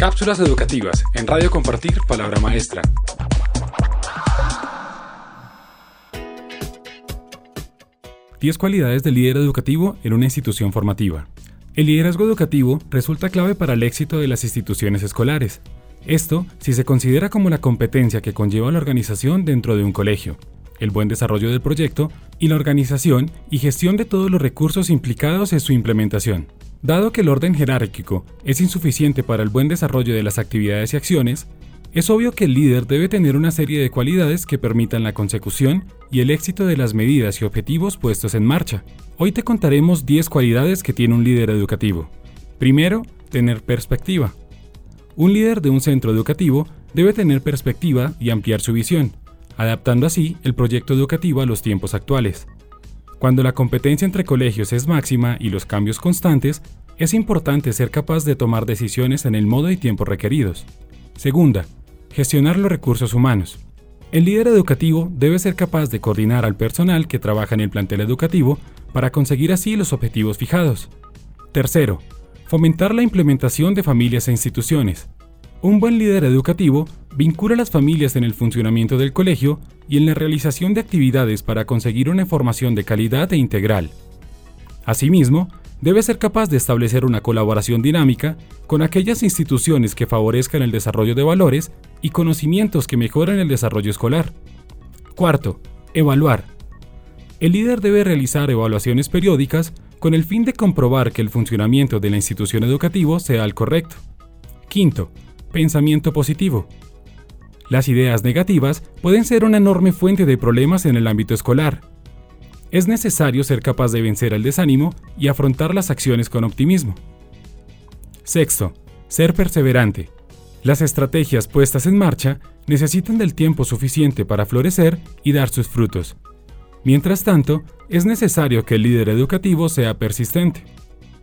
Cápsulas educativas en Radio Compartir Palabra Maestra. Diez cualidades del líder educativo en una institución formativa. El liderazgo educativo resulta clave para el éxito de las instituciones escolares. Esto si se considera como la competencia que conlleva la organización dentro de un colegio, el buen desarrollo del proyecto y la organización y gestión de todos los recursos implicados en su implementación. Dado que el orden jerárquico es insuficiente para el buen desarrollo de las actividades y acciones, es obvio que el líder debe tener una serie de cualidades que permitan la consecución y el éxito de las medidas y objetivos puestos en marcha. Hoy te contaremos 10 cualidades que tiene un líder educativo. Primero, tener perspectiva. Un líder de un centro educativo debe tener perspectiva y ampliar su visión, adaptando así el proyecto educativo a los tiempos actuales. Cuando la competencia entre colegios es máxima y los cambios constantes, es importante ser capaz de tomar decisiones en el modo y tiempo requeridos. Segunda, gestionar los recursos humanos. El líder educativo debe ser capaz de coordinar al personal que trabaja en el plantel educativo para conseguir así los objetivos fijados. Tercero, fomentar la implementación de familias e instituciones. Un buen líder educativo vincula a las familias en el funcionamiento del colegio y en la realización de actividades para conseguir una formación de calidad e integral. Asimismo, debe ser capaz de establecer una colaboración dinámica con aquellas instituciones que favorezcan el desarrollo de valores y conocimientos que mejoren el desarrollo escolar. Cuarto, evaluar. El líder debe realizar evaluaciones periódicas con el fin de comprobar que el funcionamiento de la institución educativa sea el correcto. Quinto, Pensamiento positivo. Las ideas negativas pueden ser una enorme fuente de problemas en el ámbito escolar. Es necesario ser capaz de vencer el desánimo y afrontar las acciones con optimismo. Sexto, ser perseverante. Las estrategias puestas en marcha necesitan del tiempo suficiente para florecer y dar sus frutos. Mientras tanto, es necesario que el líder educativo sea persistente.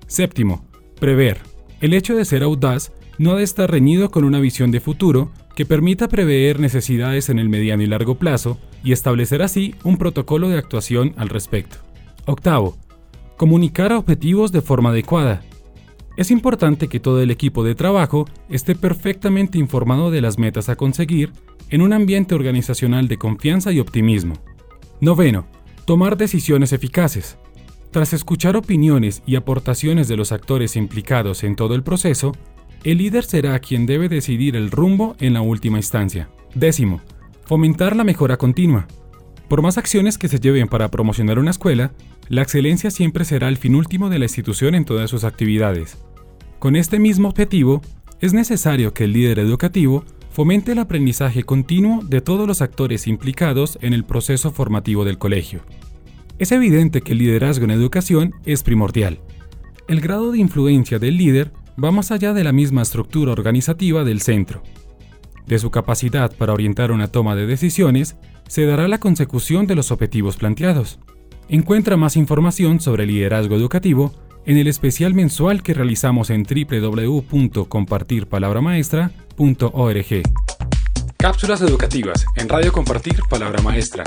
Séptimo, prever. El hecho de ser audaz no ha de estar reñido con una visión de futuro que permita prever necesidades en el mediano y largo plazo y establecer así un protocolo de actuación al respecto. Octavo, comunicar objetivos de forma adecuada. Es importante que todo el equipo de trabajo esté perfectamente informado de las metas a conseguir en un ambiente organizacional de confianza y optimismo. Noveno, tomar decisiones eficaces. Tras escuchar opiniones y aportaciones de los actores implicados en todo el proceso, el líder será quien debe decidir el rumbo en la última instancia. Décimo, fomentar la mejora continua. Por más acciones que se lleven para promocionar una escuela, la excelencia siempre será el fin último de la institución en todas sus actividades. Con este mismo objetivo, es necesario que el líder educativo fomente el aprendizaje continuo de todos los actores implicados en el proceso formativo del colegio. Es evidente que el liderazgo en educación es primordial. El grado de influencia del líder va más allá de la misma estructura organizativa del centro. De su capacidad para orientar una toma de decisiones, se dará la consecución de los objetivos planteados. Encuentra más información sobre liderazgo educativo en el especial mensual que realizamos en www.compartirpalabramaestra.org. Cápsulas educativas en Radio Compartir Palabra Maestra.